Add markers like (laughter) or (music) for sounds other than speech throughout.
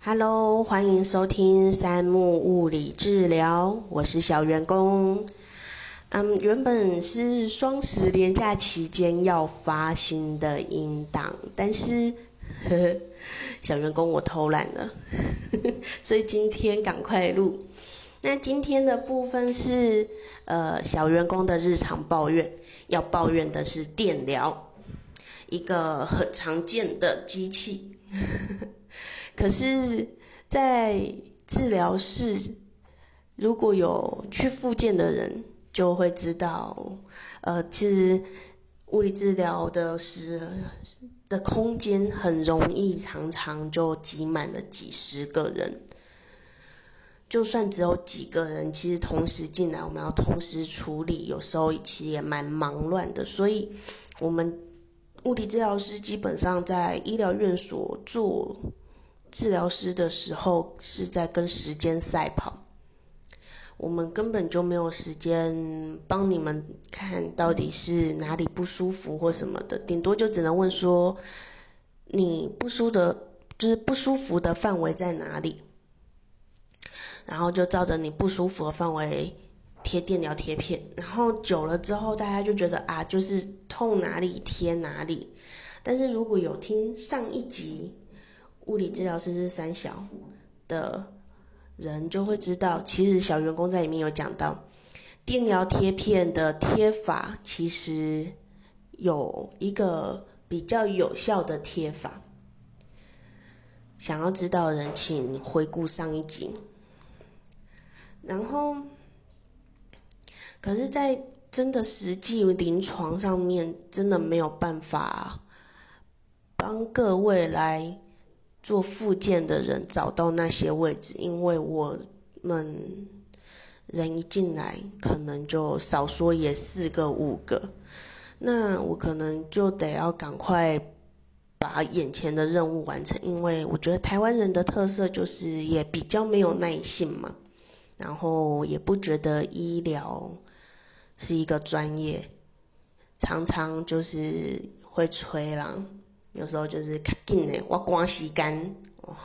Hello，欢迎收听三木物理治疗，我是小员工。嗯，原本是双十连假期间要发新的音档，但是呵 (laughs) 呵小员工我偷懒了，(laughs) 所以今天赶快录。那今天的部分是呃小员工的日常抱怨，要抱怨的是电疗，一个很常见的机器。可是，在治疗室，如果有去复健的人，就会知道，呃，其实物理治疗的时的空间很容易，常常就挤满了几十个人。就算只有几个人，其实同时进来，我们要同时处理，有时候其实也蛮忙乱的。所以，我们物理治疗师基本上在医疗院所做。治疗师的时候是在跟时间赛跑，我们根本就没有时间帮你们看到底是哪里不舒服或什么的，顶多就只能问说你不舒的，就是不舒服的范围在哪里，然后就照着你不舒服的范围贴电疗贴片，然后久了之后大家就觉得啊，就是痛哪里贴哪里，但是如果有听上一集。物理治疗师是三小的人就会知道，其实小员工在里面有讲到，电疗贴片的贴法其实有一个比较有效的贴法。想要知道的人，请回顾上一集。然后，可是，在真的实际临床上面，真的没有办法帮各位来。做复健的人找到那些位置，因为我们人一进来，可能就少说也四个五个，那我可能就得要赶快把眼前的任务完成，因为我觉得台湾人的特色就是也比较没有耐性嘛，然后也不觉得医疗是一个专业，常常就是会催啦。有时候就是较紧的，我赶时间哦，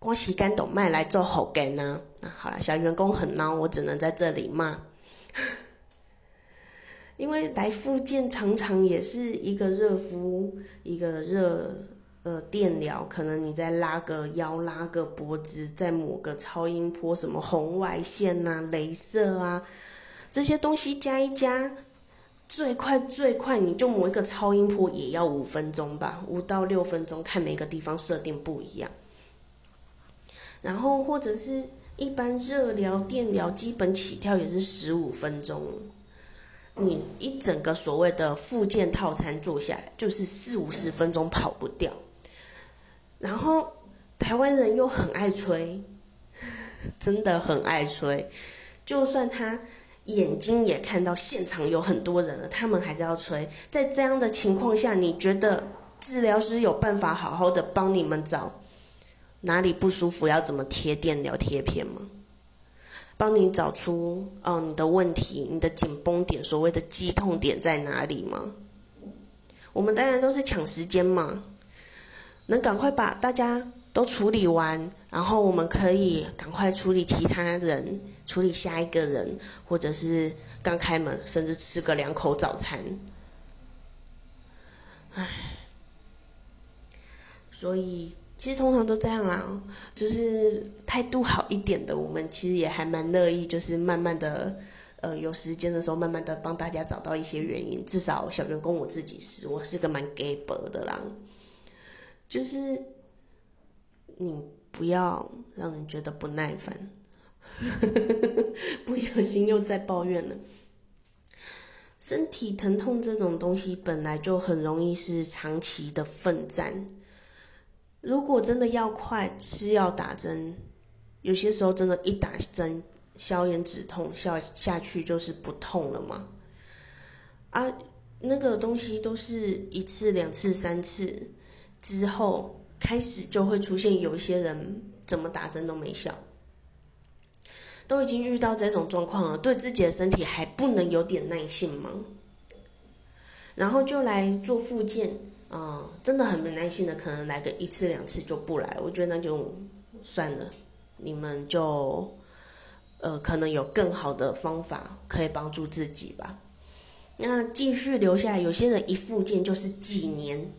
赶时间都卖来做后干呐。那好了，小员工很孬，我只能在这里骂。(laughs) 因为来复健常常也是一个热敷，一个热呃电疗，可能你再拉个腰、拉个脖子，再抹个超音波，什么红外线呐、镭射啊，这些东西加一加。最快最快，你就磨一个超音波也要五分钟吧，五到六分钟，看每个地方设定不一样。然后或者是一般热疗、电疗，基本起跳也是十五分钟。你一整个所谓的附件套餐做下来，就是四五十分钟跑不掉。然后台湾人又很爱吹，(laughs) 真的很爱吹，就算他。眼睛也看到现场有很多人了，他们还是要吹。在这样的情况下，你觉得治疗师有办法好好的帮你们找哪里不舒服，要怎么贴电疗贴片吗？帮你找出哦你的问题，你的紧绷点，所谓的肌痛点在哪里吗？我们当然都是抢时间嘛，能赶快把大家都处理完，然后我们可以赶快处理其他人。处理下一个人，或者是刚开门，甚至吃个两口早餐。唉，所以其实通常都这样啦，就是态度好一点的，我们其实也还蛮乐意，就是慢慢的，呃，有时间的时候，慢慢的帮大家找到一些原因。至少小员工我自己是，我是个蛮 gay 的啦，就是你不要让人觉得不耐烦。(laughs) 不小心又在抱怨了。身体疼痛这种东西本来就很容易是长期的奋战。如果真的要快，吃药打针，有些时候真的，一打针消炎止痛，消下去就是不痛了嘛。啊，那个东西都是一次、两次、三次之后，开始就会出现有一些人怎么打针都没效。都已经遇到这种状况了，对自己的身体还不能有点耐性吗？然后就来做复健，啊，真的很没耐心的，可能来个一次两次就不来，我觉得那就算了，你们就呃可能有更好的方法可以帮助自己吧。那继续留下来，有些人一复健就是几年，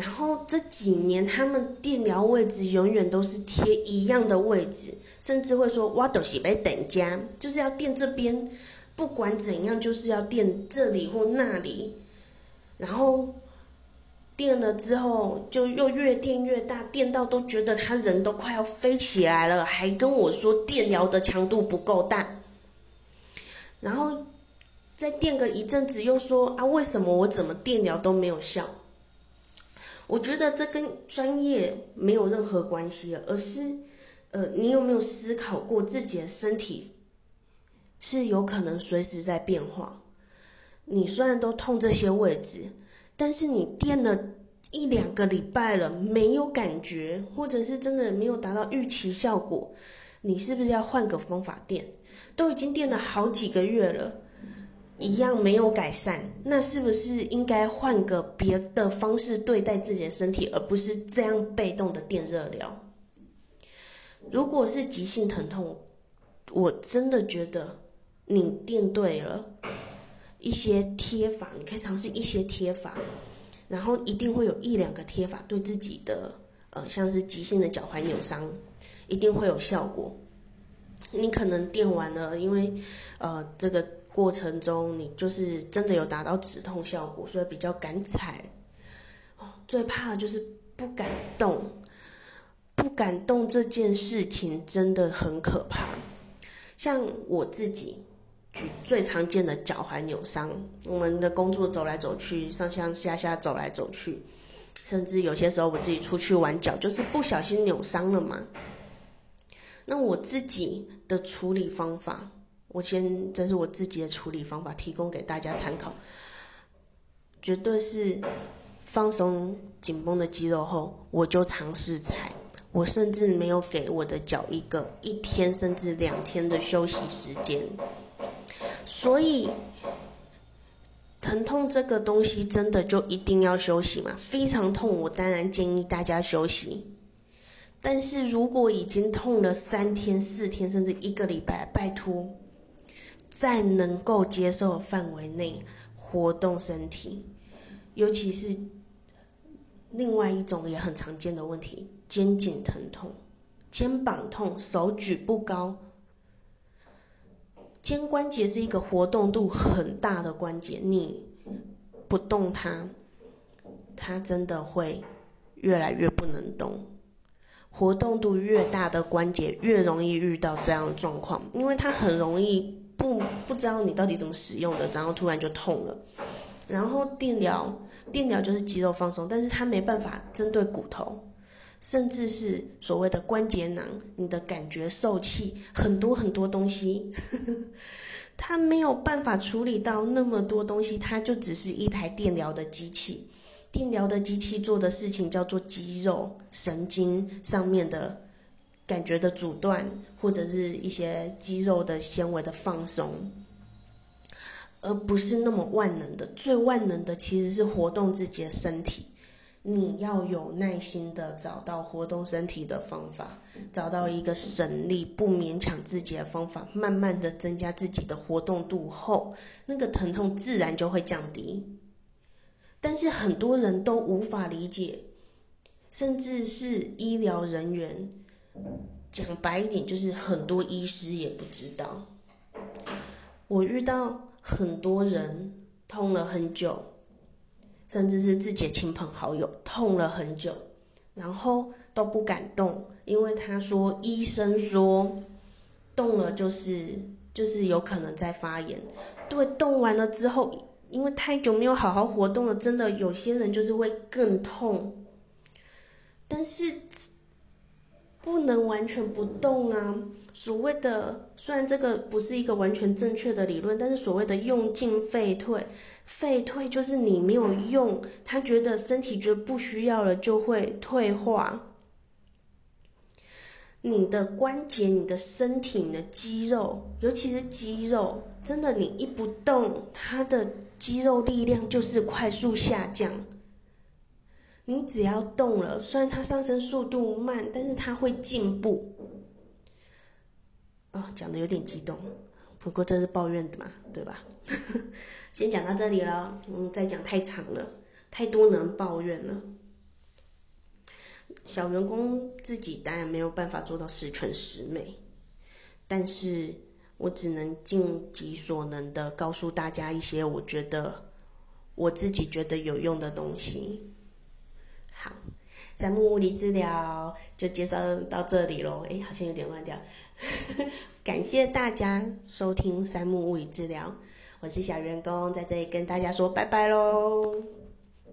然后这几年他们电疗位置永远都是贴一样的位置，甚至会说“挖斗西北等家”，就是要垫这边，不管怎样就是要垫这里或那里，然后。垫了之后，就又越垫越大，垫到都觉得他人都快要飞起来了，还跟我说电疗的强度不够大。然后再垫个一阵子，又说啊，为什么我怎么电疗都没有效？我觉得这跟专业没有任何关系，而是呃，你有没有思考过自己的身体是有可能随时在变化？你虽然都痛这些位置。但是你垫了一两个礼拜了，没有感觉，或者是真的没有达到预期效果，你是不是要换个方法垫？都已经垫了好几个月了，一样没有改善，那是不是应该换个别的方式对待自己的身体，而不是这样被动的电热疗？如果是急性疼痛，我真的觉得你垫对了。一些贴法，你可以尝试一些贴法，然后一定会有一两个贴法对自己的呃，像是急性的脚踝扭伤，一定会有效果。你可能垫完了，因为呃这个过程中你就是真的有达到止痛效果，所以比较敢踩。哦，最怕的就是不敢动，不敢动这件事情真的很可怕。像我自己。举最常见的脚踝扭伤，我们的工作走来走去，上上下下走来走去，甚至有些时候我自己出去玩脚，就是不小心扭伤了嘛。那我自己的处理方法，我先这是我自己的处理方法，提供给大家参考。绝对是放松紧绷的肌肉后，我就尝试踩，我甚至没有给我的脚一个一天甚至两天的休息时间。所以，疼痛这个东西真的就一定要休息吗？非常痛，我当然建议大家休息。但是如果已经痛了三天、四天，甚至一个礼拜，拜托，在能够接受的范围内活动身体，尤其是另外一种也很常见的问题——肩颈疼痛、肩膀痛、手举不高。肩关节是一个活动度很大的关节，你不动它，它真的会越来越不能动。活动度越大的关节越容易遇到这样的状况，因为它很容易不不知道你到底怎么使用的，然后突然就痛了。然后电疗，电疗就是肌肉放松，但是它没办法针对骨头。甚至是所谓的关节囊，你的感觉受气，很多很多东西，(laughs) 它没有办法处理到那么多东西，它就只是一台电疗的机器。电疗的机器做的事情叫做肌肉、神经上面的感觉的阻断，或者是一些肌肉的纤维的放松，而不是那么万能的。最万能的其实是活动自己的身体。你要有耐心的找到活动身体的方法，找到一个省力、不勉强自己的方法，慢慢的增加自己的活动度后，那个疼痛自然就会降低。但是很多人都无法理解，甚至是医疗人员，讲白一点，就是很多医师也不知道。我遇到很多人痛了很久。甚至是自己的亲朋好友痛了很久，然后都不敢动，因为他说医生说动了就是就是有可能在发炎。对，动完了之后，因为太久没有好好活动了，真的有些人就是会更痛。但是不能完全不动啊！所谓的虽然这个不是一个完全正确的理论，但是所谓的用进废退。废退就是你没有用，他觉得身体觉得不需要了就会退化。你的关节、你的身体、你的肌肉，尤其是肌肉，真的你一不动，它的肌肉力量就是快速下降。你只要动了，虽然它上升速度慢，但是它会进步。哦，讲的有点激动，不过这是抱怨的嘛，对吧？(laughs) 先讲到这里了，嗯，再讲太长了，太多人抱怨了。小员工自己当然没有办法做到十全十美，但是我只能尽己所能的告诉大家一些我觉得我自己觉得有用的东西。三木物理治疗就介绍到这里喽。诶，好像有点乱掉。(laughs) 感谢大家收听三木物理治疗，我是小员工，在这里跟大家说拜拜喽。